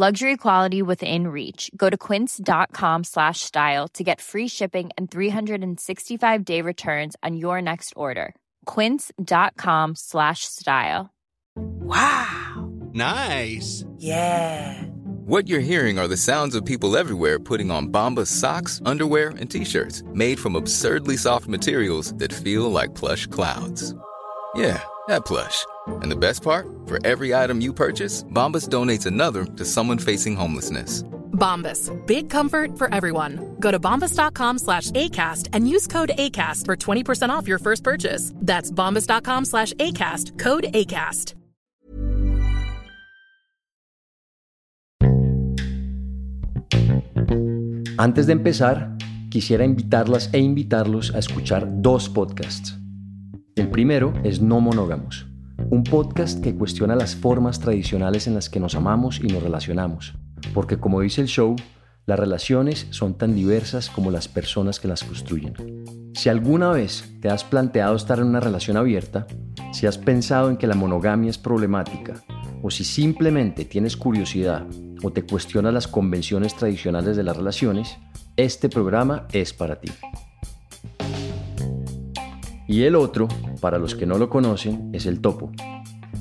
Luxury quality within reach. Go to quince.com slash style to get free shipping and 365 day returns on your next order. Quince.com slash style. Wow. Nice. Yeah. What you're hearing are the sounds of people everywhere putting on Bombas socks, underwear, and t-shirts made from absurdly soft materials that feel like plush clouds. Yeah, that plush. And the best part? For every item you purchase, Bombas donates another to someone facing homelessness. Bombas. Big comfort for everyone. Go to bombas.com slash ACAST and use code ACAST for 20% off your first purchase. That's bombas.com slash ACAST. Code ACAST. Antes de empezar, quisiera invitarlas e invitarlos a escuchar dos podcasts. El primero es No Monógamos, un podcast que cuestiona las formas tradicionales en las que nos amamos y nos relacionamos, porque como dice el show, las relaciones son tan diversas como las personas que las construyen. Si alguna vez te has planteado estar en una relación abierta, si has pensado en que la monogamia es problemática, o si simplemente tienes curiosidad o te cuestionas las convenciones tradicionales de las relaciones, este programa es para ti. Y el otro, para los que no lo conocen, es El Topo,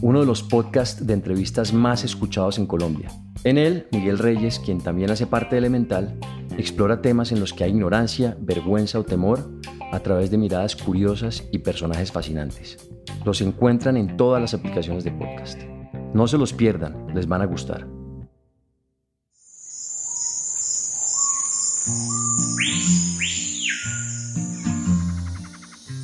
uno de los podcasts de entrevistas más escuchados en Colombia. En él, Miguel Reyes, quien también hace parte de Elemental, explora temas en los que hay ignorancia, vergüenza o temor a través de miradas curiosas y personajes fascinantes. Los encuentran en todas las aplicaciones de podcast. No se los pierdan, les van a gustar.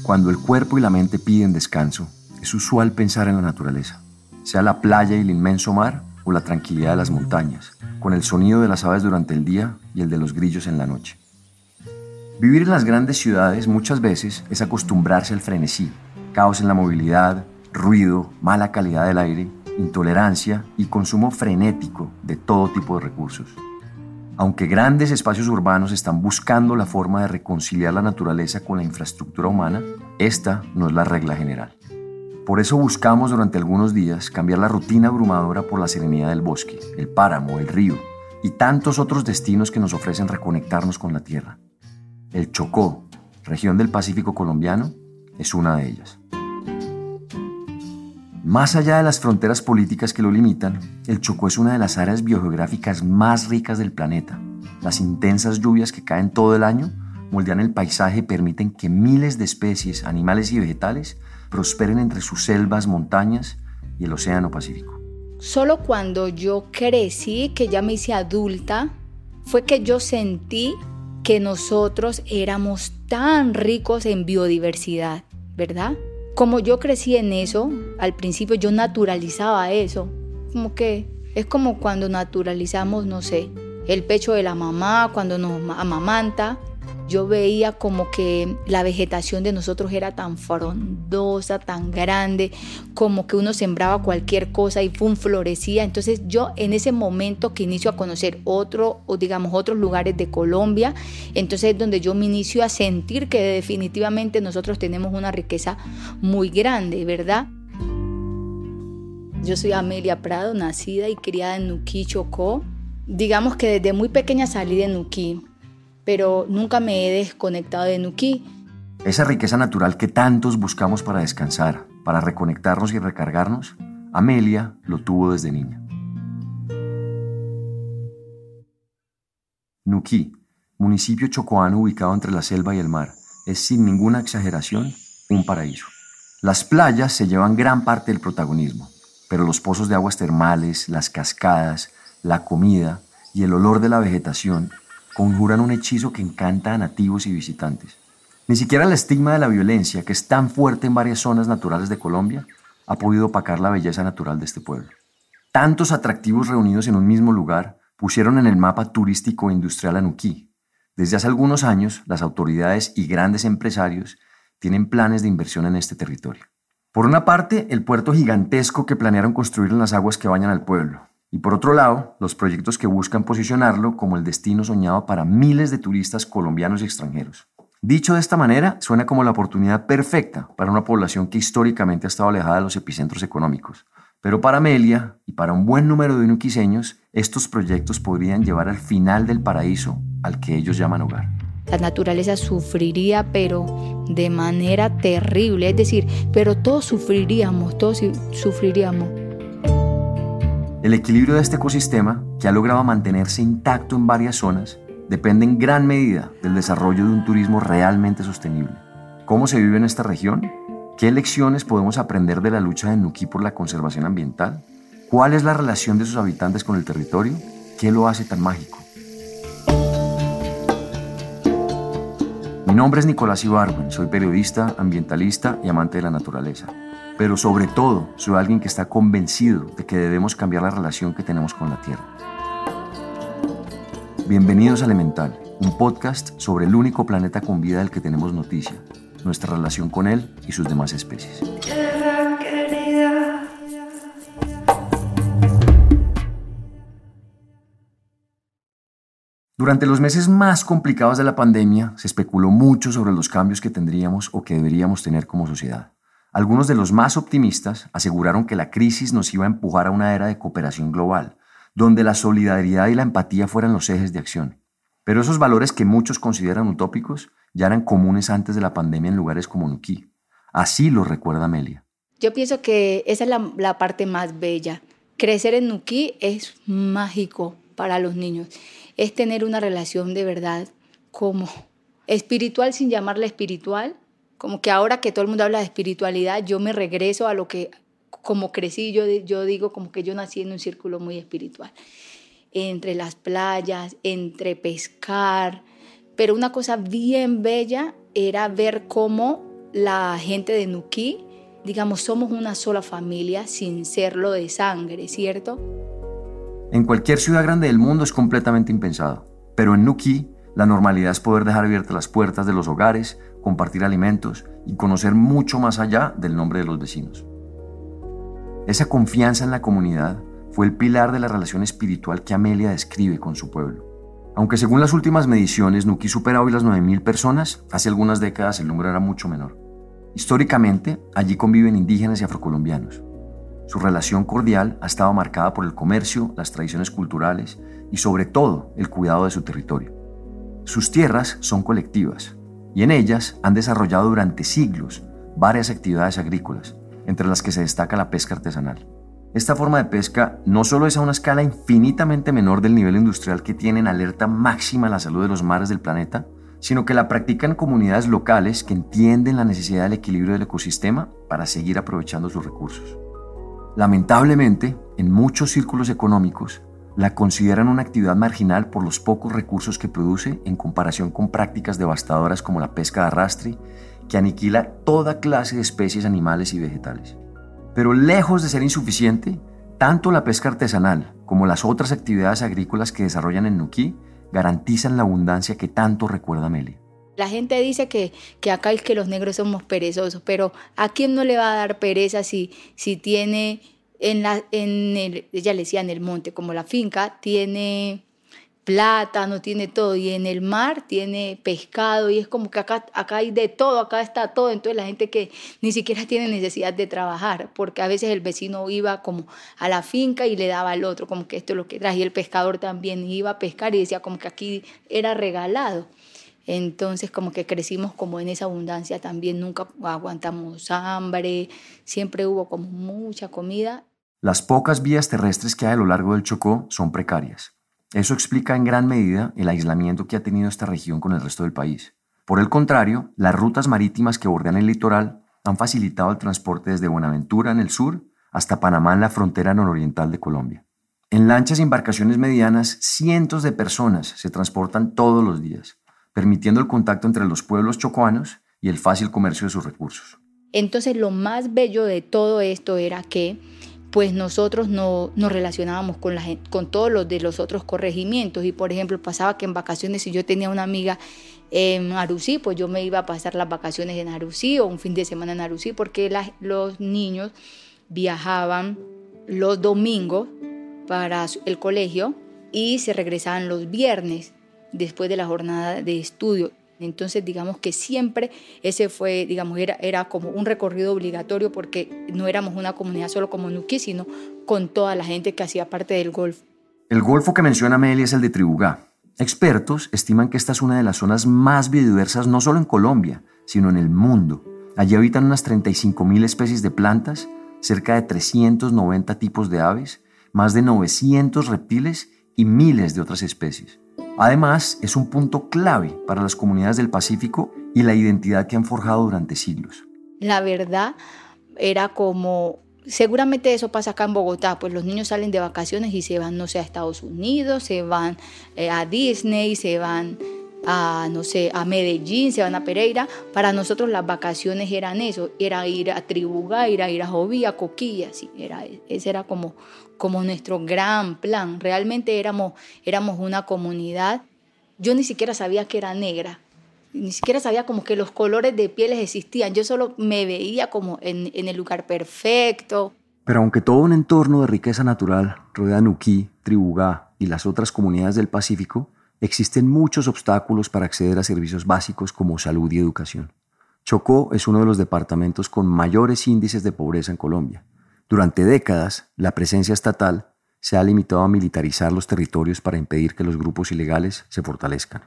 Cuando el cuerpo y la mente piden descanso, es usual pensar en la naturaleza, sea la playa y el inmenso mar o la tranquilidad de las montañas, con el sonido de las aves durante el día y el de los grillos en la noche. Vivir en las grandes ciudades muchas veces es acostumbrarse al frenesí, caos en la movilidad, ruido, mala calidad del aire, intolerancia y consumo frenético de todo tipo de recursos. Aunque grandes espacios urbanos están buscando la forma de reconciliar la naturaleza con la infraestructura humana, esta no es la regla general. Por eso buscamos durante algunos días cambiar la rutina abrumadora por la serenidad del bosque, el páramo, el río y tantos otros destinos que nos ofrecen reconectarnos con la tierra. El Chocó, región del Pacífico colombiano, es una de ellas. Más allá de las fronteras políticas que lo limitan, el Chocó es una de las áreas biogeográficas más ricas del planeta. Las intensas lluvias que caen todo el año moldean el paisaje y permiten que miles de especies, animales y vegetales prosperen entre sus selvas, montañas y el Océano Pacífico. Solo cuando yo crecí, que ya me hice adulta, fue que yo sentí que nosotros éramos tan ricos en biodiversidad, ¿verdad? Como yo crecí en eso, al principio yo naturalizaba eso. Como que es como cuando naturalizamos, no sé, el pecho de la mamá, cuando nos amamanta. Yo veía como que la vegetación de nosotros era tan frondosa, tan grande, como que uno sembraba cualquier cosa y pum, florecía. Entonces yo en ese momento que inicio a conocer otro, o digamos otros lugares de Colombia, entonces es donde yo me inicio a sentir que definitivamente nosotros tenemos una riqueza muy grande, ¿verdad? Yo soy Amelia Prado, nacida y criada en Nuquí, Chocó. Digamos que desde muy pequeña salí de Nuquí pero nunca me he desconectado de Nuki. Esa riqueza natural que tantos buscamos para descansar, para reconectarnos y recargarnos, Amelia lo tuvo desde niña. Nuki, municipio chocoano ubicado entre la selva y el mar, es sin ninguna exageración un paraíso. Las playas se llevan gran parte del protagonismo, pero los pozos de aguas termales, las cascadas, la comida y el olor de la vegetación conjuran un hechizo que encanta a nativos y visitantes. Ni siquiera el estigma de la violencia, que es tan fuerte en varias zonas naturales de Colombia, ha podido opacar la belleza natural de este pueblo. Tantos atractivos reunidos en un mismo lugar pusieron en el mapa turístico e industrial a Nuquí. Desde hace algunos años, las autoridades y grandes empresarios tienen planes de inversión en este territorio. Por una parte, el puerto gigantesco que planearon construir en las aguas que bañan al pueblo, y por otro lado, los proyectos que buscan posicionarlo como el destino soñado para miles de turistas colombianos y extranjeros. Dicho de esta manera, suena como la oportunidad perfecta para una población que históricamente ha estado alejada de los epicentros económicos. Pero para Amelia y para un buen número de inuquiseños, estos proyectos podrían llevar al final del paraíso al que ellos llaman hogar. La naturaleza sufriría, pero de manera terrible. Es decir, pero todos sufriríamos, todos sufriríamos. El equilibrio de este ecosistema, que ha logrado mantenerse intacto en varias zonas, depende en gran medida del desarrollo de un turismo realmente sostenible. ¿Cómo se vive en esta región? ¿Qué lecciones podemos aprender de la lucha de Nuquí por la conservación ambiental? ¿Cuál es la relación de sus habitantes con el territorio? ¿Qué lo hace tan mágico? Mi nombre es Nicolás Ibarwen, soy periodista, ambientalista y amante de la naturaleza pero sobre todo soy alguien que está convencido de que debemos cambiar la relación que tenemos con la Tierra. Bienvenidos a Elemental, un podcast sobre el único planeta con vida del que tenemos noticia, nuestra relación con él y sus demás especies. Durante los meses más complicados de la pandemia se especuló mucho sobre los cambios que tendríamos o que deberíamos tener como sociedad. Algunos de los más optimistas aseguraron que la crisis nos iba a empujar a una era de cooperación global, donde la solidaridad y la empatía fueran los ejes de acción. Pero esos valores que muchos consideran utópicos ya eran comunes antes de la pandemia en lugares como Nuquí. Así lo recuerda Amelia. Yo pienso que esa es la, parte más bella. Crecer en Nuquí es mágico para los niños. Es tener una relación de verdad como espiritual sin llamarla espiritual, como que ahora que todo el mundo habla de espiritualidad, yo me regreso a lo que como crecí, yo, yo digo como que yo nací en un círculo muy espiritual, entre las playas, entre pescar, pero una cosa bien bella era ver cómo la gente de Nuquí, digamos, somos una sola familia sin serlo de sangre, ¿cierto? En cualquier ciudad grande del mundo es completamente impensado, pero en Nuquí la normalidad es poder dejar abiertas las puertas de los hogares, compartir alimentos y conocer mucho más allá del nombre de los vecinos. Esa confianza en la comunidad fue el pilar de la relación espiritual que Amelia describe con su pueblo. Aunque según las últimas mediciones Nuki supera hoy las 9.000 personas, hace algunas décadas el número era mucho menor. Históricamente, allí conviven indígenas y afrocolombianos. Su relación cordial ha estado marcada por el comercio, las tradiciones culturales y sobre todo el cuidado de su territorio. Sus tierras son colectivas y en ellas han desarrollado durante siglos varias actividades agrícolas, entre las que se destaca la pesca artesanal. Esta forma de pesca no solo es a una escala infinitamente menor del nivel industrial que tiene en alerta máxima la salud de los mares del planeta, sino que la practican comunidades locales que entienden la necesidad del equilibrio del ecosistema para seguir aprovechando sus recursos. Lamentablemente, en muchos círculos económicos, la consideran una actividad marginal por los pocos recursos que produce en comparación con prácticas devastadoras como la pesca de arrastre, que aniquila toda clase de especies animales y vegetales. Pero lejos de ser insuficiente, tanto la pesca artesanal como las otras actividades agrícolas que desarrollan en Nuquí garantizan la abundancia que tanto recuerda Meli. La gente dice que, que acá es que los negros somos perezosos, pero ¿a quién no le va a dar pereza si, si tiene en la, en el, ella le decía en el monte, como la finca, tiene plátano, tiene todo, y en el mar tiene pescado, y es como que acá, acá hay de todo, acá está todo, entonces la gente que ni siquiera tiene necesidad de trabajar, porque a veces el vecino iba como a la finca y le daba al otro, como que esto es lo que trae, y el pescador también iba a pescar y decía como que aquí era regalado. Entonces como que crecimos como en esa abundancia también, nunca aguantamos hambre, siempre hubo como mucha comida las pocas vías terrestres que hay a lo largo del Chocó son precarias. Eso explica en gran medida el aislamiento que ha tenido esta región con el resto del país. Por el contrario, las rutas marítimas que bordean el litoral han facilitado el transporte desde Buenaventura en el sur hasta Panamá en la frontera nororiental de Colombia. En lanchas y embarcaciones medianas, cientos de personas se transportan todos los días, permitiendo el contacto entre los pueblos chocuanos y el fácil comercio de sus recursos. Entonces lo más bello de todo esto era que pues nosotros no nos relacionábamos con, la con todos los de los otros corregimientos y por ejemplo pasaba que en vacaciones si yo tenía una amiga en Arusí, pues yo me iba a pasar las vacaciones en Arusí o un fin de semana en Arusí porque los niños viajaban los domingos para el colegio y se regresaban los viernes después de la jornada de estudio. Entonces, digamos que siempre ese fue, digamos, era, era como un recorrido obligatorio porque no éramos una comunidad solo como Nuki, sino con toda la gente que hacía parte del Golfo. El Golfo que menciona Meli es el de Tribugá. Expertos estiman que esta es una de las zonas más biodiversas no solo en Colombia, sino en el mundo. Allí habitan unas 35.000 especies de plantas, cerca de 390 tipos de aves, más de 900 reptiles y miles de otras especies. Además, es un punto clave para las comunidades del Pacífico y la identidad que han forjado durante siglos. La verdad era como, seguramente eso pasa acá en Bogotá, pues los niños salen de vacaciones y se van, no sé, a Estados Unidos, se van eh, a Disney, se van a, no sé, a Medellín, se van a Pereira. Para nosotros las vacaciones eran eso, era ir a Tribugá, ir a ir a Joví, a Coquilla, era, ese era como, como nuestro gran plan. Realmente éramos, éramos una comunidad. Yo ni siquiera sabía que era negra, ni siquiera sabía como que los colores de pieles existían. Yo solo me veía como en, en el lugar perfecto. Pero aunque todo un entorno de riqueza natural rodea Nuquí, Tribugá y las otras comunidades del Pacífico, existen muchos obstáculos para acceder a servicios básicos como salud y educación. Chocó es uno de los departamentos con mayores índices de pobreza en Colombia. Durante décadas, la presencia estatal se ha limitado a militarizar los territorios para impedir que los grupos ilegales se fortalezcan.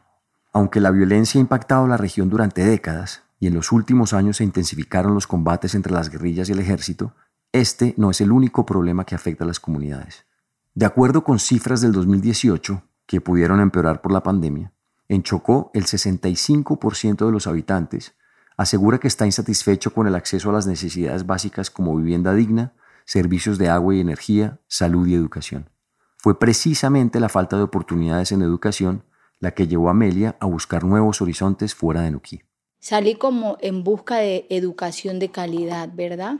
Aunque la violencia ha impactado la región durante décadas y en los últimos años se intensificaron los combates entre las guerrillas y el ejército, este no es el único problema que afecta a las comunidades. De acuerdo con cifras del 2018, que pudieron empeorar por la pandemia, en Chocó el 65% de los habitantes asegura que está insatisfecho con el acceso a las necesidades básicas como vivienda digna, servicios de agua y energía, salud y educación. Fue precisamente la falta de oportunidades en educación la que llevó a Amelia a buscar nuevos horizontes fuera de Nuquí. Salí como en busca de educación de calidad, ¿verdad?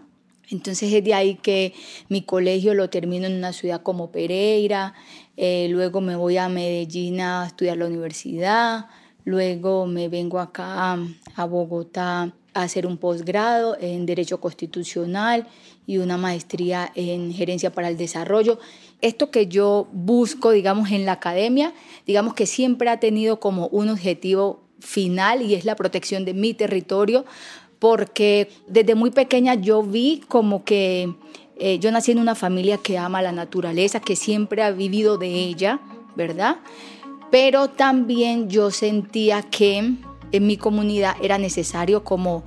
Entonces es de ahí que mi colegio lo termino en una ciudad como Pereira, eh, luego me voy a Medellín a estudiar la universidad, luego me vengo acá a Bogotá hacer un posgrado en Derecho Constitucional y una maestría en Gerencia para el Desarrollo. Esto que yo busco, digamos, en la academia, digamos que siempre ha tenido como un objetivo final y es la protección de mi territorio, porque desde muy pequeña yo vi como que eh, yo nací en una familia que ama la naturaleza, que siempre ha vivido de ella, ¿verdad? Pero también yo sentía que en mi comunidad era necesario como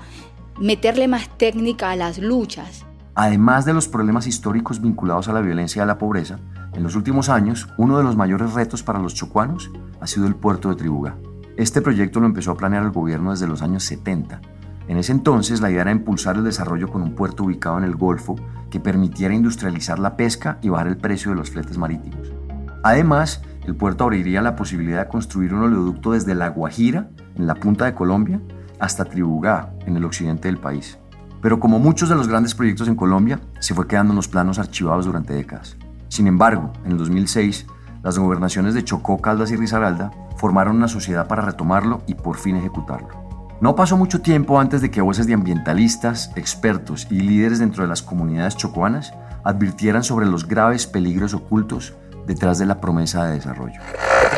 meterle más técnica a las luchas. Además de los problemas históricos vinculados a la violencia y a la pobreza, en los últimos años uno de los mayores retos para los chocuanos ha sido el puerto de Tribuga. Este proyecto lo empezó a planear el gobierno desde los años 70 en ese entonces la idea era impulsar el desarrollo con un puerto ubicado en el Golfo que permitiera industrializar la pesca y bajar el precio de los fletes marítimos. Además, el puerto abriría la posibilidad de construir un oleoducto desde La Guajira, en la punta de Colombia, hasta Tribugá, en el occidente del país. Pero como muchos de los grandes proyectos en Colombia, se fue quedando en los planos archivados durante décadas. Sin embargo, en el 2006, las gobernaciones de Chocó, Caldas y Risaralda formaron una sociedad para retomarlo y por fin ejecutarlo. No pasó mucho tiempo antes de que voces de ambientalistas, expertos y líderes dentro de las comunidades chocuanas advirtieran sobre los graves peligros ocultos detrás de la promesa de desarrollo.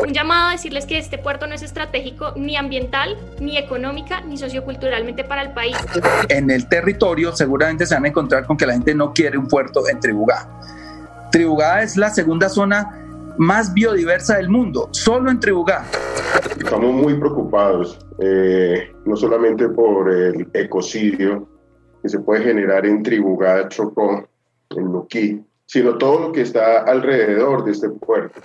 Un llamado a decirles que este puerto no es estratégico ni ambiental, ni económica, ni socioculturalmente para el país. En el territorio seguramente se van a encontrar con que la gente no quiere un puerto en Tribugá. Tribugá es la segunda zona más biodiversa del mundo, solo en Tribugá. Estamos muy preocupados, eh, no solamente por el ecocidio que se puede generar en Tribugá, Chocó, en Nuquí, sino todo lo que está alrededor de este puerto.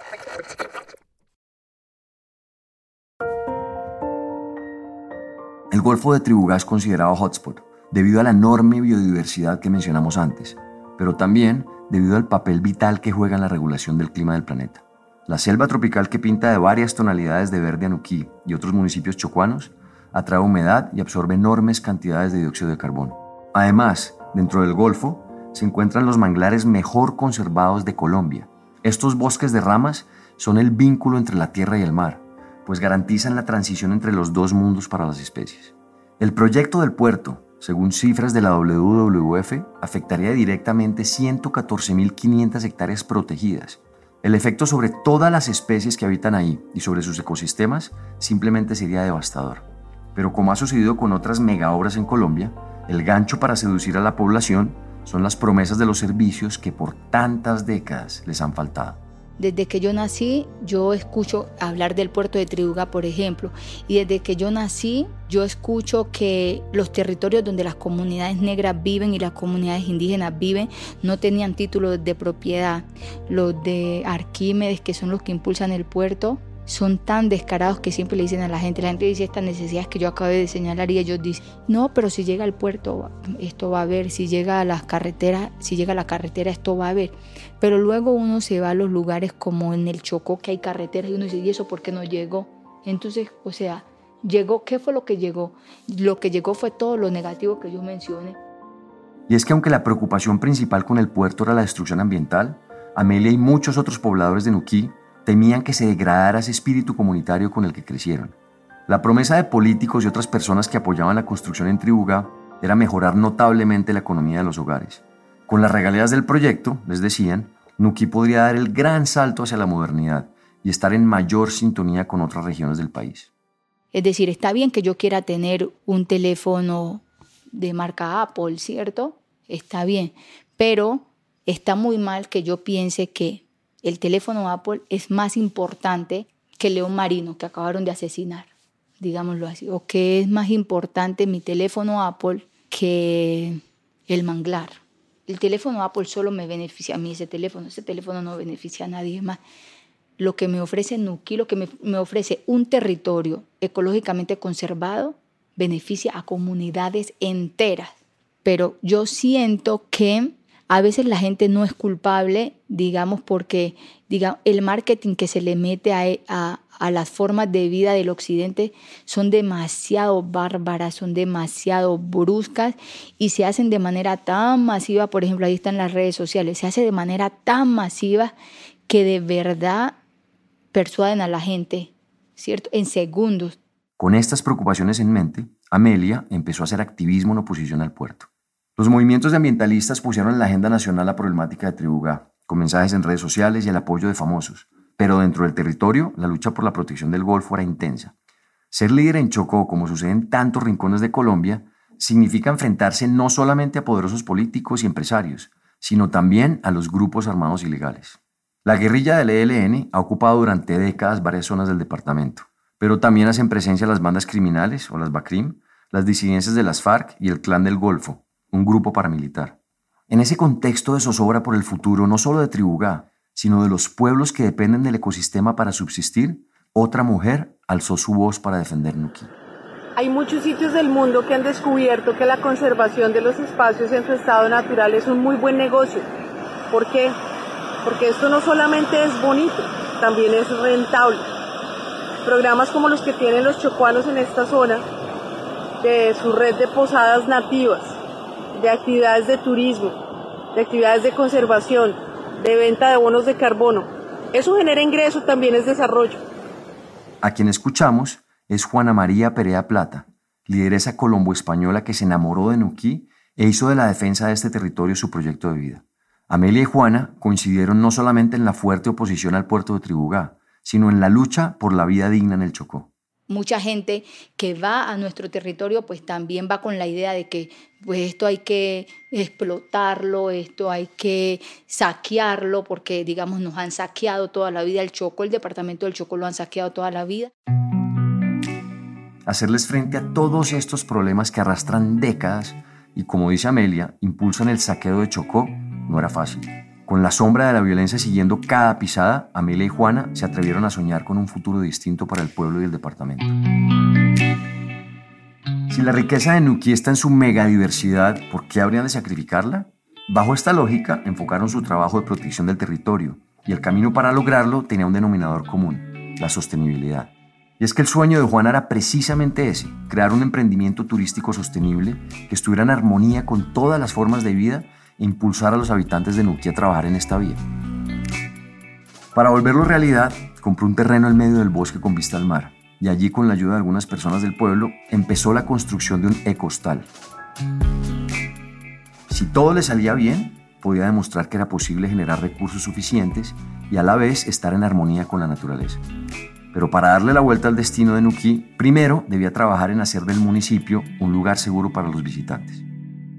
El Golfo de Tribugá es considerado hotspot debido a la enorme biodiversidad que mencionamos antes, pero también debido al papel vital que juega en la regulación del clima del planeta. La selva tropical que pinta de varias tonalidades de verde Anuquí y otros municipios chocuanos atrae humedad y absorbe enormes cantidades de dióxido de carbono. Además, dentro del Golfo se encuentran los manglares mejor conservados de Colombia. Estos bosques de ramas son el vínculo entre la tierra y el mar, pues garantizan la transición entre los dos mundos para las especies. El proyecto del puerto, según cifras de la WWF, afectaría directamente 114.500 hectáreas protegidas. El efecto sobre todas las especies que habitan ahí y sobre sus ecosistemas simplemente sería devastador. Pero como ha sucedido con otras megaobras en Colombia, el gancho para seducir a la población son las promesas de los servicios que por tantas décadas les han faltado. Desde que yo nací, yo escucho hablar del puerto de Triuga, por ejemplo, y desde que yo nací, yo escucho que los territorios donde las comunidades negras viven y las comunidades indígenas viven no tenían títulos de propiedad. Los de Arquímedes, que son los que impulsan el puerto, son tan descarados que siempre le dicen a la gente, la gente dice estas necesidades que yo acabé de señalar y ellos dicen, no, pero si llega al puerto, esto va a haber, si llega a las carreteras, si llega a la carretera, esto va a haber. Pero luego uno se va a los lugares como en el Chocó, que hay carreteras, y uno dice, ¿y eso por qué no llegó? Entonces, o sea, llegó, ¿qué fue lo que llegó? Lo que llegó fue todo lo negativo que yo mencioné. Y es que aunque la preocupación principal con el puerto era la destrucción ambiental, Amelia y muchos otros pobladores de Nuquí temían que se degradara ese espíritu comunitario con el que crecieron. La promesa de políticos y otras personas que apoyaban la construcción en Tribuga era mejorar notablemente la economía de los hogares. Con las regalías del proyecto, les decían, Nuki podría dar el gran salto hacia la modernidad y estar en mayor sintonía con otras regiones del país. Es decir, está bien que yo quiera tener un teléfono de marca Apple, ¿cierto? Está bien, pero está muy mal que yo piense que el teléfono Apple es más importante que León Marino, que acabaron de asesinar, digámoslo así, o que es más importante mi teléfono Apple que el manglar. El teléfono Apple solo me beneficia a mí, ese teléfono, ese teléfono no beneficia a nadie más. Lo que me ofrece Nuki, lo que me, me ofrece un territorio ecológicamente conservado, beneficia a comunidades enteras. Pero yo siento que a veces la gente no es culpable, digamos, porque el marketing que se le mete a, a, las formas de vida del occidente son demasiado bárbaras, son demasiado bruscas y se hacen de manera tan masiva, por ejemplo, ahí están las redes sociales, se hace de manera tan masiva que de verdad persuaden a la gente, ¿cierto? En segundos. Con estas preocupaciones en mente, Amelia empezó a hacer activismo en oposición al puerto. Los movimientos ambientalistas pusieron en la agenda nacional la problemática de Tribugá, con mensajes en redes sociales y el apoyo de famosos. Pero dentro del territorio, la lucha por la protección del Golfo era intensa. Ser líder en Chocó, como sucede en tantos rincones de Colombia, significa enfrentarse no solamente a poderosos políticos y empresarios, sino también a los grupos armados ilegales. La guerrilla del ELN ha ocupado durante décadas varias zonas del departamento, pero también hacen presencia las bandas criminales o las BACRIM, las disidencias de las FARC y el Clan del Golfo, un grupo paramilitar. En ese contexto de zozobra por el futuro no solo de Tribugá, sino de los pueblos que dependen del ecosistema para subsistir, otra mujer alzó su voz para defender Nuki. Hay muchos sitios del mundo que han descubierto que la conservación de los espacios en su estado natural es un muy buen negocio. ¿Por qué? Porque esto no solamente es bonito, también es rentable. Programas como los que tienen los chocuanos en esta zona, de su red de posadas nativas, de actividades de turismo, de actividades de conservación, de venta de bonos de carbono. Eso genera ingreso, también es desarrollo. A quien escuchamos es Juana María Perea Plata, lideresa colombo-española que se enamoró de Nuquí e hizo de la defensa de este territorio su proyecto de vida. Amelia y Juana coincidieron no solamente en la fuerte oposición al puerto de Tribugá, sino en la lucha por la vida digna en el Chocó mucha gente que va a nuestro territorio pues también va con la idea de que pues esto hay que explotarlo, esto hay que saquearlo porque digamos nos han saqueado toda la vida el Choco, el departamento del Choco lo han saqueado toda la vida. Hacerles frente a todos estos problemas que arrastran décadas y como dice Amelia, impulsan el saqueo de Chocó no era fácil. Con la sombra de la violencia siguiendo cada pisada, Amelia y Juana se atrevieron a soñar con un futuro distinto para el pueblo y el departamento. Si la riqueza de Nuquí está en su megadiversidad, ¿por qué habrían de sacrificarla? Bajo esta lógica, enfocaron su trabajo de protección del territorio, y el camino para lograrlo tenía un denominador común, la sostenibilidad. Y es que el sueño de Juana era precisamente ese, crear un emprendimiento turístico sostenible que estuviera en armonía con todas las formas de vida impulsar a los habitantes de Nuquí a trabajar en esta vía. Para volverlo realidad, compró un terreno en medio del bosque con vista al mar, y allí con la ayuda de algunas personas del pueblo empezó la construcción de un ecostal. Si todo le salía bien, podía demostrar que era posible generar recursos suficientes y a la vez estar en armonía con la naturaleza. Pero para darle la vuelta al destino de Nuquí, primero debía trabajar en hacer del municipio un lugar seguro para los visitantes.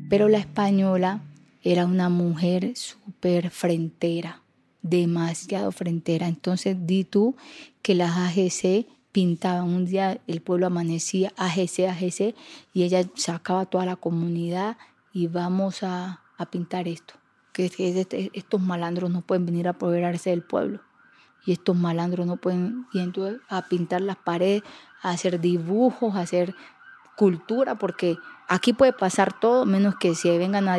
Pero la española era una mujer súper frentera, demasiado frentera. Entonces di tú que las AGC pintaban, un día el pueblo amanecía AGC, AGC, y ella sacaba toda la comunidad y vamos a, a pintar esto. Que, este, estos malandros no pueden venir a apoderarse del pueblo. Y estos malandros no pueden ir a pintar las paredes, a hacer dibujos, a hacer cultura, porque aquí puede pasar todo menos que se vengan a,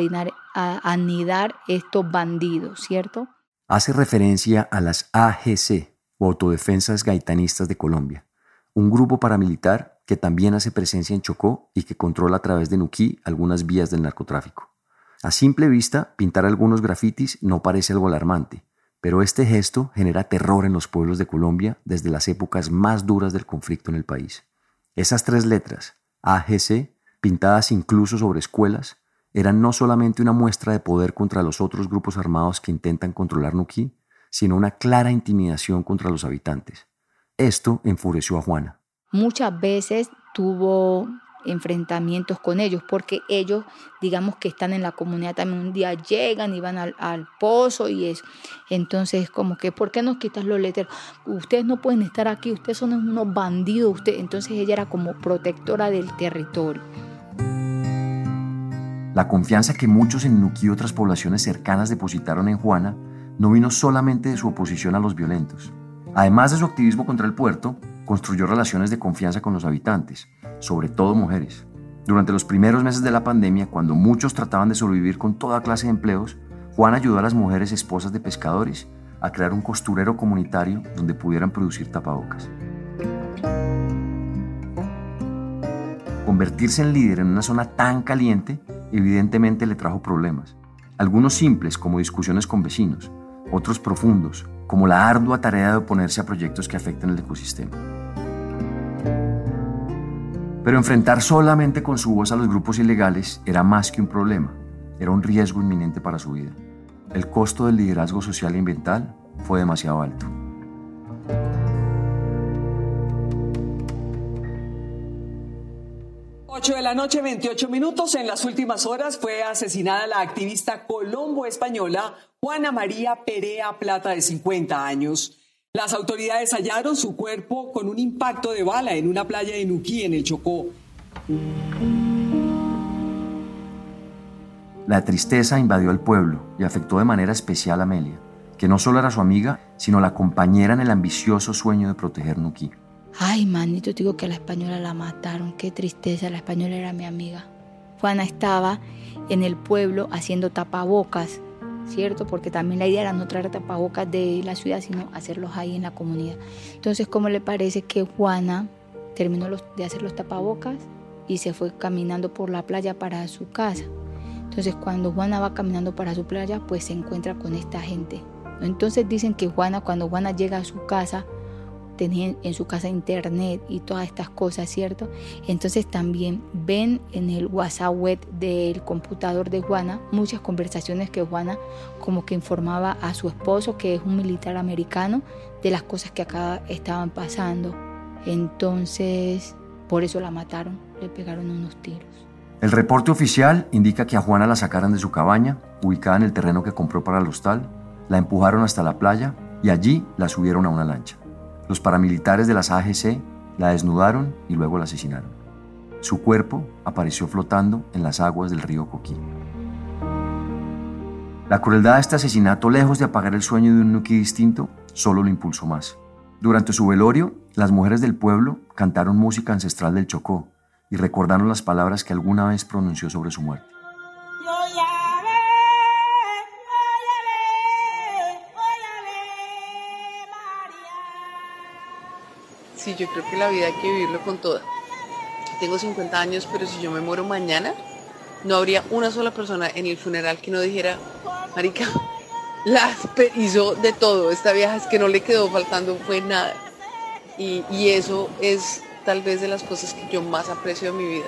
anidar estos bandidos, ¿cierto? Hace referencia a las AGC, Autodefensas Gaitanistas de Colombia, un grupo paramilitar que también hace presencia en Chocó y que controla a través de Nuquí algunas vías del narcotráfico. A simple vista, pintar algunos grafitis no parece algo alarmante, pero este gesto genera terror en los pueblos de Colombia desde las épocas más duras del conflicto en el país. Esas tres letras, AGC, pintadas incluso sobre escuelas, eran no solamente una muestra de poder contra los otros grupos armados que intentan controlar Nuquí, sino una clara intimidación contra los habitantes. Esto enfureció a Juana. Muchas veces tuvo enfrentamientos con ellos, porque ellos, digamos que están en la comunidad también un día llegan y van al, pozo y eso. Entonces, como que, ¿por qué nos quitas los letreros? Ustedes no pueden estar aquí, ustedes son unos bandidos. Usted. Entonces ella era como protectora del territorio. La confianza que muchos en Nuquí y otras poblaciones cercanas depositaron en Juana no vino solamente de su oposición a los violentos. Además de su activismo contra el puerto, construyó relaciones de confianza con los habitantes, sobre todo mujeres. Durante los primeros meses de la pandemia, cuando muchos trataban de sobrevivir con toda clase de empleos, Juan ayudó a las mujeres esposas de pescadores a crear un costurero comunitario donde pudieran producir tapabocas. Convertirse en líder en una zona tan caliente evidentemente le trajo problemas. Algunos simples como discusiones con vecinos, otros profundos como la ardua tarea de oponerse a proyectos que afecten el ecosistema. Pero enfrentar solamente con su voz a los grupos ilegales era más que un problema, era un riesgo inminente para su vida. El costo del liderazgo social e ambiental fue demasiado alto. 8 de la noche, 28 minutos. En las últimas horas fue asesinada la activista colombo-española Juana María Perea Plata, de 50 años. Las autoridades hallaron su cuerpo con un impacto de bala en una playa de Nuquí, en el Chocó. La tristeza invadió el pueblo y afectó de manera especial a Amelia, que no solo era su amiga, sino la compañera en el ambicioso sueño de proteger Nuquí. Ay, manito, te digo que a la española la mataron, qué tristeza, la española era mi amiga. Juana estaba en el pueblo haciendo tapabocas ¿cierto? Porque también la idea era no traer tapabocas de la ciudad, sino hacerlos ahí en la comunidad. Entonces, ¿cómo le parece que Juana terminó de hacer los tapabocas y se fue caminando por la playa para su casa? Entonces, cuando Juana va caminando para su playa, pues se encuentra con esta gente. Entonces dicen que Juana, cuando Juana llega a su casa, tenían en su casa internet y todas estas cosas, ¿cierto? Entonces también ven en el WhatsApp web del computador de Juana muchas conversaciones que Juana como que informaba a su esposo, que es un militar americano, de las cosas que acá estaban pasando. Entonces, por eso la mataron, le pegaron unos tiros. El reporte oficial indica que a Juana la sacaron de su cabaña, ubicada en el terreno que compró para el hostal, la empujaron hasta la playa y allí la subieron a una lancha. Los paramilitares de las AGC la desnudaron y luego la asesinaron. Su cuerpo apareció flotando en las aguas del río Coquí. La crueldad de este asesinato, lejos de apagar el sueño de un Nuki distinto, solo lo impulsó más. Durante su velorio, las mujeres del pueblo cantaron música ancestral del Chocó, y recordaron las palabras que alguna vez pronunció sobre su muerte. Sí, yo creo que la vida hay que vivirlo con toda. Tengo 50 años, pero si yo me muero mañana, no habría una sola persona en el funeral que no dijera, Marica, la hizo de todo. Esta vieja es que no le quedó faltando, fue nada. Y, y eso es tal vez de las cosas que yo más aprecio de mi vida.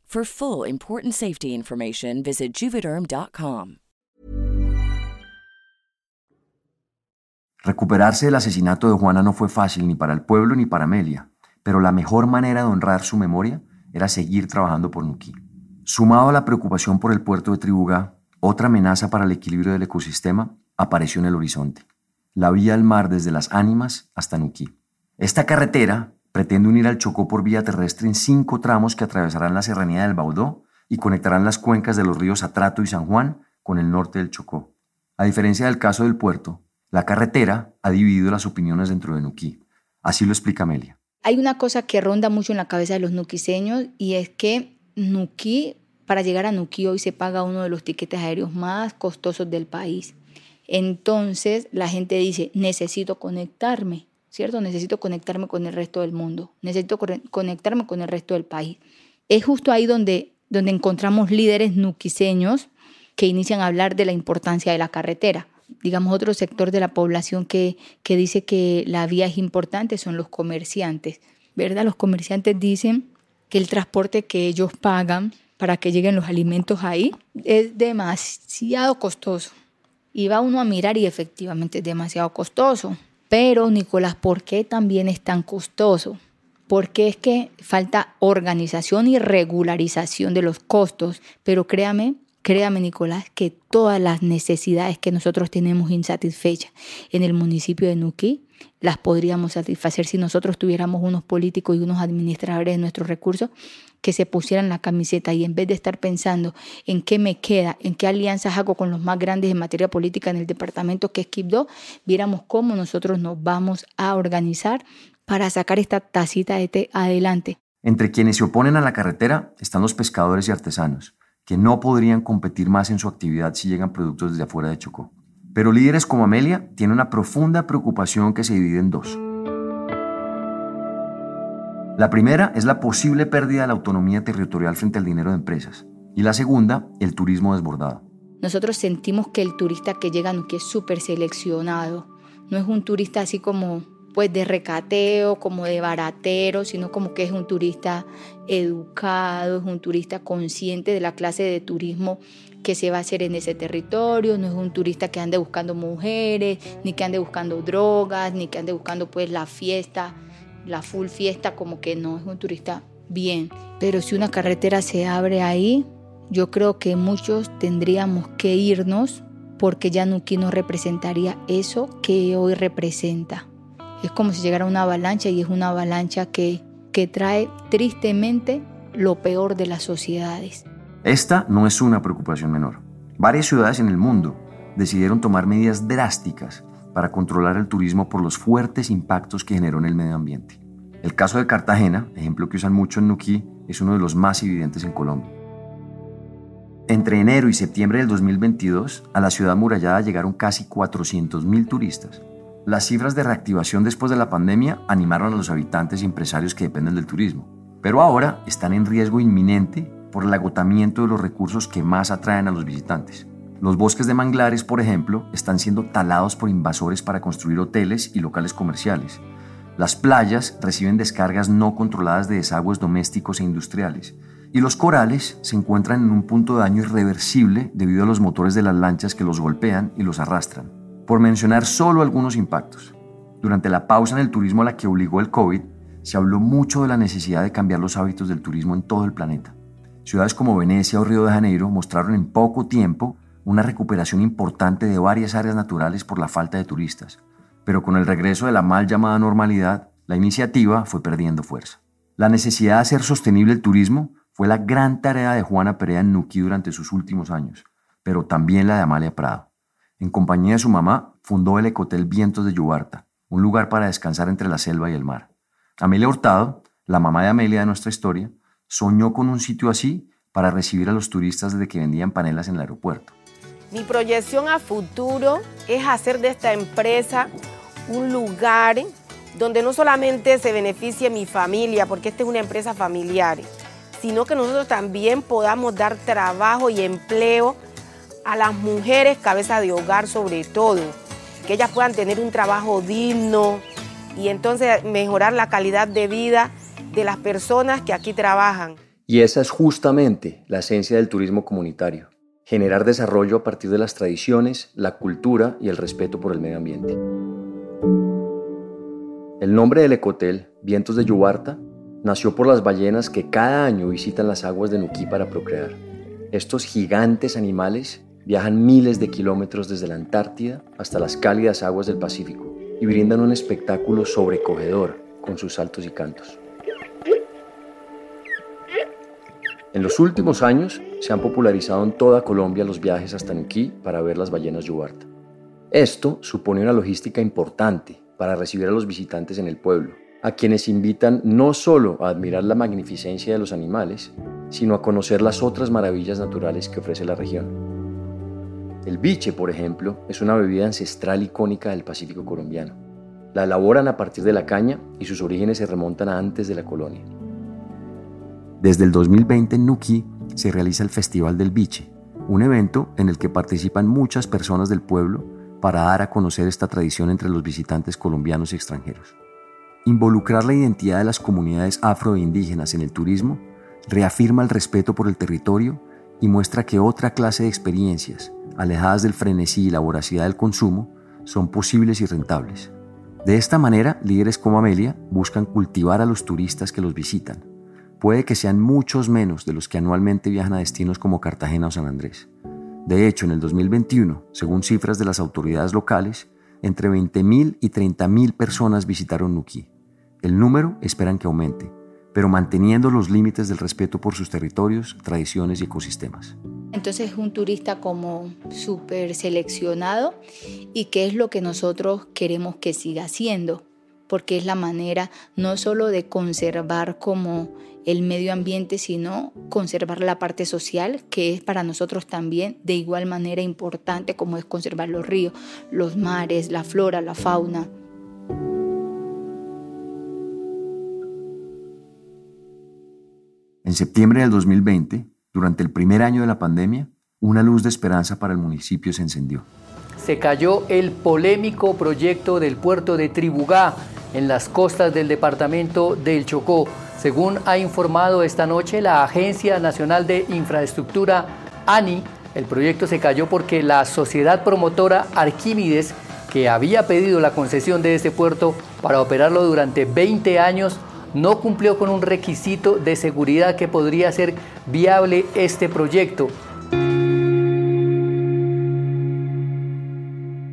For full important safety information, visit juvederm.com. Recuperarse del asesinato de Juana no fue fácil ni para el pueblo ni para Amelia, pero la mejor manera de honrar su memoria era seguir trabajando por Nuquí. Sumado a la preocupación por el puerto de Tribugá, otra amenaza para el equilibrio del ecosistema apareció en el horizonte. La vía al mar desde las Ánimas hasta Nuquí. Esta carretera pretende unir al Chocó por vía terrestre en cinco tramos que atravesarán la serranía del Baudó y conectarán las cuencas de los ríos Atrato y San Juan con el norte del Chocó. A diferencia del caso del puerto, la carretera ha dividido las opiniones dentro de Nuquí. Así lo explica Amelia. Hay una cosa que ronda mucho en la cabeza de los nuquiseños y es que Nuquí, para llegar a Nuquí hoy se paga uno de los tiquetes aéreos más costosos del país. Entonces la gente dice, necesito conectarme, ¿cierto? Necesito conectarme con el resto del mundo, necesito conectarme con el resto del país. Es justo ahí donde, donde encontramos líderes nuquiseños que inician a hablar de la importancia de la carretera digamos, otro sector de la población que, que dice que la vía es importante son los comerciantes, ¿verdad? Los comerciantes dicen que el transporte que ellos pagan para que lleguen los alimentos ahí es demasiado costoso. Y va uno a mirar y efectivamente es demasiado costoso. Pero, Nicolás, ¿por qué también es tan costoso? Porque es que falta organización y regularización de los costos. Pero créame Créame, Nicolás, que todas las necesidades que nosotros tenemos insatisfechas en el municipio de Nuquí las podríamos satisfacer si nosotros tuviéramos unos políticos y unos administradores de nuestros recursos que se pusieran la camiseta y en vez de estar pensando en qué me queda, en qué alianzas hago con los más grandes en materia política en el departamento que es Quibdó, viéramos cómo nosotros nos vamos a organizar para sacar esta tacita de té adelante. Entre quienes se oponen a la carretera están los pescadores y artesanos que no podrían competir más en su actividad si llegan productos desde afuera de Chocó. Pero líderes como Amelia tienen una profunda preocupación que se divide en dos. La primera es la posible pérdida de la autonomía territorial frente al dinero de empresas. Y la segunda, el turismo desbordado. Nosotros sentimos que el turista que llega Nuquí es súper seleccionado. No es un turista así como pues de recateo, como de baratero, sino como que es un turista educado, es un turista consciente de la clase de turismo que se va a hacer en ese territorio, no es un turista que ande buscando mujeres, ni que ande buscando drogas, ni que ande buscando pues la fiesta, la full fiesta, como que no, es un turista bien. Pero si una carretera se abre ahí, yo creo que muchos tendríamos que irnos porque ya Nuki no representaría eso que hoy representa. Es como si llegara una avalancha y es una avalancha que, que trae tristemente lo peor de las sociedades. Esta no es una preocupación menor. Varias ciudades en el mundo decidieron tomar medidas drásticas para controlar el turismo por los fuertes impactos que generó en el medio ambiente. El caso de Cartagena, ejemplo que usan mucho en Nuquí, es uno de los más evidentes en Colombia. Entre enero y septiembre del 2022, a la ciudad murallada llegaron casi 400.000 turistas, las cifras de reactivación después de la pandemia animaron a los habitantes y empresarios que dependen del turismo, pero ahora están en riesgo inminente por el agotamiento de los recursos que más atraen a los visitantes. Los bosques de manglares, por ejemplo, están siendo talados por invasores para construir hoteles y locales comerciales. Las playas reciben descargas no controladas de desagües domésticos e industriales. Y los corales se encuentran en un punto de daño irreversible debido a los motores de las lanchas que los golpean y los arrastran. Por mencionar solo algunos impactos, durante la pausa en el turismo a la que obligó el COVID, se habló mucho de la necesidad de cambiar los hábitos del turismo en todo el planeta. Ciudades como Venecia o Río de Janeiro mostraron en poco tiempo una recuperación importante de varias áreas naturales por la falta de turistas, pero con el regreso de la mal llamada normalidad, la iniciativa fue perdiendo fuerza. La necesidad de hacer sostenible el turismo fue la gran tarea de Juana Perea en Nuki durante sus últimos años, pero también la de Amalia Prado. En compañía de su mamá, fundó el Ecotel Vientos de Yubarta, un lugar para descansar entre la selva y el mar. Amelia Hurtado, la mamá de Amelia de nuestra historia, soñó con un sitio así para recibir a los turistas desde que vendían panelas en el aeropuerto. Mi proyección a futuro es hacer de esta empresa un lugar donde no solamente se beneficie mi familia, porque esta es una empresa familiar, sino que nosotros también podamos dar trabajo y empleo a las mujeres cabeza de hogar sobre todo, que ellas puedan tener un trabajo digno y entonces mejorar la calidad de vida de las personas que aquí trabajan. Y esa es justamente la esencia del turismo comunitario, generar desarrollo a partir de las tradiciones, la cultura y el respeto por el medio ambiente. El nombre del ecotel, Vientos de Yubarta, nació por las ballenas que cada año visitan las aguas de Nuquí para procrear. Estos gigantes animales Viajan miles de kilómetros desde la Antártida hasta las cálidas aguas del Pacífico y brindan un espectáculo sobrecogedor con sus saltos y cantos. En los últimos años se han popularizado en toda Colombia los viajes hasta Nuquí para ver las ballenas yubarta. Esto supone una logística importante para recibir a los visitantes en el pueblo, a quienes invitan no solo a admirar la magnificencia de los animales, sino a conocer las otras maravillas naturales que ofrece la región. El biche, por ejemplo, es una bebida ancestral icónica del Pacífico colombiano. La elaboran a partir de la caña y sus orígenes se remontan a antes de la colonia. Desde el 2020 en Nuquí se realiza el Festival del Biche, un evento en el que participan muchas personas del pueblo para dar a conocer esta tradición entre los visitantes colombianos y extranjeros. Involucrar la identidad de las comunidades afro e indígenas en el turismo reafirma el respeto por el territorio y muestra que otra clase de experiencias, alejadas del frenesí y la voracidad del consumo, son posibles y rentables. De esta manera, líderes como Amelia buscan cultivar a los turistas que los visitan. Puede que sean muchos menos de los que anualmente viajan a destinos como Cartagena o San Andrés. De hecho, en el 2021, según cifras de las autoridades locales, entre 20.000 y 30.000 personas visitaron Nuquí. El número esperan que aumente, pero manteniendo los límites del respeto por sus territorios, tradiciones y ecosistemas. Entonces es un turista como súper seleccionado y qué es lo que nosotros queremos que siga haciendo, porque es la manera no solo de conservar como el medio ambiente, sino conservar la parte social, que es para nosotros también de igual manera importante como es conservar los ríos, los mares, la flora, la fauna. En septiembre del 2020, durante el primer año de la pandemia, una luz de esperanza para el municipio se encendió. Se cayó el polémico proyecto del puerto de Tribugá, en las costas del departamento del Chocó. Según ha informado esta noche la Agencia Nacional de Infraestructura, ANI, el proyecto se cayó porque la sociedad promotora Arquímedes, que había pedido la concesión de este puerto para operarlo durante 20 años, no cumplió con un requisito de seguridad que podría hacer viable este proyecto.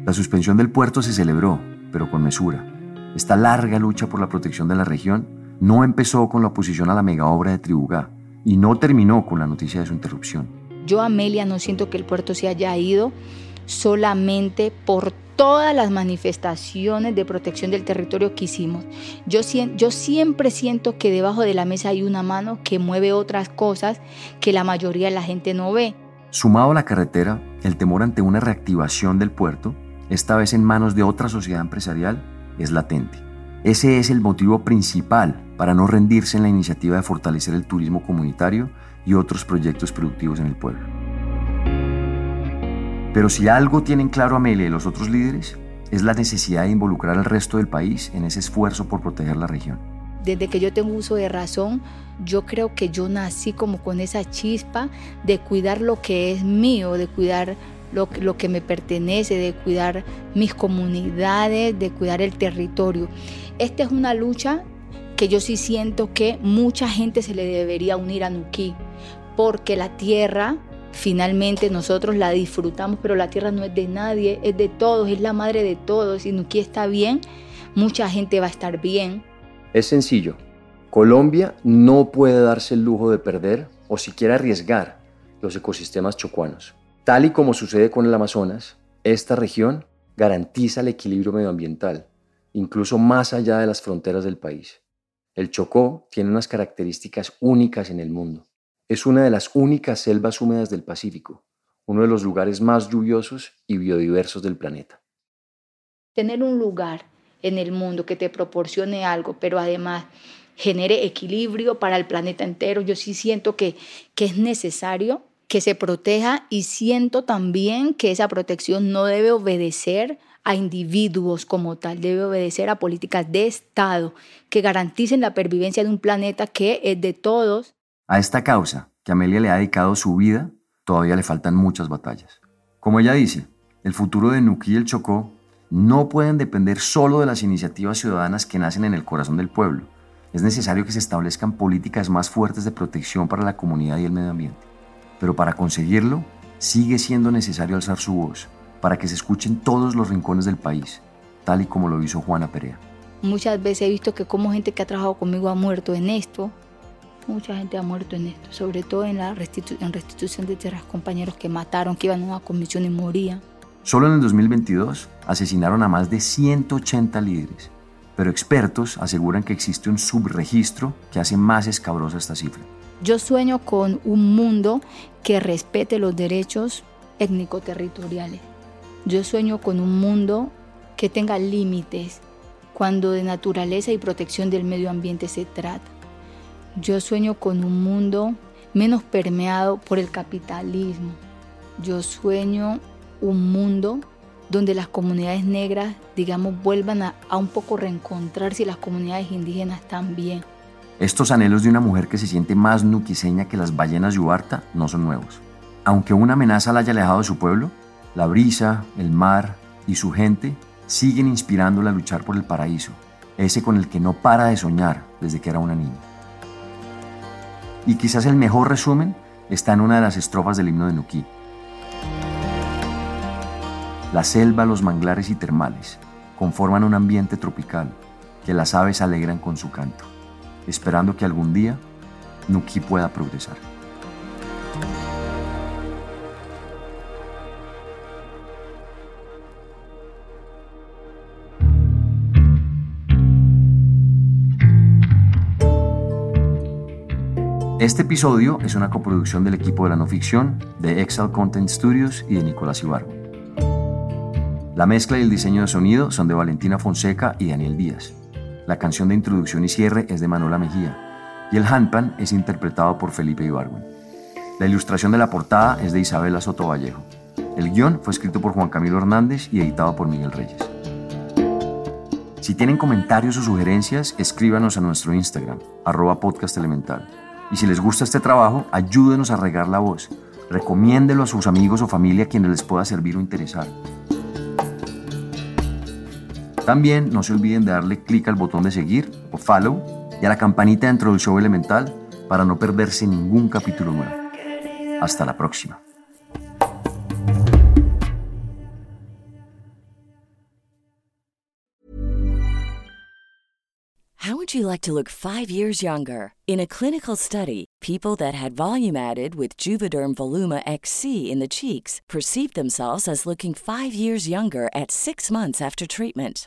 La suspensión del puerto se celebró, pero con mesura. Esta larga lucha por la protección de la región no empezó con la oposición a la mega obra de Tribugá y no terminó con la noticia de su interrupción. Yo, Amelia, no siento que el puerto se haya ido solamente por todas las manifestaciones de protección del territorio que hicimos. Yo, yo siempre siento que debajo de la mesa hay una mano que mueve otras cosas que la mayoría de la gente no ve. Sumado a la carretera, el temor ante una reactivación del puerto esta vez en manos de otra sociedad empresarial, es latente. Ese es el motivo principal para no rendirse en la iniciativa de fortalecer el turismo comunitario y otros proyectos productivos en el pueblo. Pero si algo tienen claro Amelia y los otros líderes, es la necesidad de involucrar al resto del país en ese esfuerzo por proteger la región. Desde que yo tengo uso de razón, yo creo que yo nací como con esa chispa de cuidar lo que es mío, de cuidar lo, que me pertenece, de cuidar mis comunidades, de cuidar el territorio. Esta es una lucha que yo sí siento que mucha gente se le debería unir a Nuquí, porque la tierra finalmente nosotros la disfrutamos, pero la tierra no es de nadie, es de todos, es la madre de todos. Si Nuquí está bien, mucha gente va a estar bien. Es sencillo. Colombia no puede darse el lujo de perder o siquiera arriesgar los ecosistemas chocuanos. Tal y como sucede con el Amazonas, esta región garantiza el equilibrio medioambiental, incluso más allá de las fronteras del país. El Chocó tiene unas características únicas en el mundo. Es una de las únicas selvas húmedas del Pacífico, uno de los lugares más lluviosos y biodiversos del planeta. Tener un lugar en el mundo que te proporcione algo, pero además genere equilibrio para el planeta entero, yo sí siento que, que es necesario que se proteja y siento también que esa protección no debe obedecer a individuos como tal, debe obedecer a políticas de Estado que garanticen la pervivencia de un planeta que es de todos. A esta causa, que Amelia le ha dedicado su vida, todavía le faltan muchas batallas. Como ella dice, el futuro de Nuquí y el Chocó no pueden depender solo de las iniciativas ciudadanas que nacen en el corazón del pueblo. Es necesario que se establezcan políticas más fuertes de protección para la comunidad y el medio ambiente. Pero para conseguirlo, sigue siendo necesario alzar su voz para que se escuchen todos los rincones del país, tal y como lo hizo Juana Perea. Muchas veces he visto que como gente que ha trabajado conmigo ha muerto en esto, mucha gente ha muerto en esto, sobre todo en la en restitución de tierras, compañeros que mataron, que iban a una comisión y morían. Solo en el 2022 asesinaron a más de 180 líderes, pero expertos aseguran que existe un subregistro que hace más escabrosa esta cifra. Yo sueño con un mundo que respete los derechos étnico-territoriales. Yo sueño con un mundo que tenga límites cuando de naturaleza y protección del medio ambiente se trata. Yo sueño con un mundo menos permeado por el capitalismo. Yo sueño un mundo donde las comunidades negras, digamos, vuelvan a, un poco reencontrarse y las comunidades indígenas también. Estos anhelos de una mujer que se siente más nuquiseña que las ballenas yubarta no son nuevos. Aunque una amenaza la haya alejado de su pueblo, la brisa, el mar y su gente siguen inspirándola a luchar por el paraíso, ese con el que no para de soñar desde que era una niña. Y quizás el mejor resumen está en una de las estrofas del himno de Nuquí. La selva, los manglares y termales conforman un ambiente tropical que las aves alegran con su canto esperando que algún día Nuki pueda progresar. Este episodio es una coproducción del equipo de la no ficción, de Excel Content Studios y de Nicolás Ibargo. La mezcla y el diseño de sonido son de Valentina Fonseca y Daniel Díaz. La canción de introducción y cierre es de Manuela Mejía y el handpan es interpretado por Felipe Ibargüen. La ilustración de la portada es de Isabela Soto Vallejo. El guion fue escrito por Juan Camilo Hernández y editado por Miguel Reyes. Si tienen comentarios o sugerencias, escríbanos a nuestro Instagram, arroba podcast elemental. Y si les gusta este trabajo, ayúdenos a regar la voz. Recomiéndelo a sus amigos o familia a quienes les pueda servir o interesar. También no se olviden de darle clic al botón de seguir o follow y a la campanita dentro del show elemental para no perderse ningún capítulo nuevo. Hasta la próxima. How would you like to look five years younger? In a clinical study, people that had volume added with Juvederm Voluma XC in the cheeks perceived themselves as looking five years younger at six months after treatment.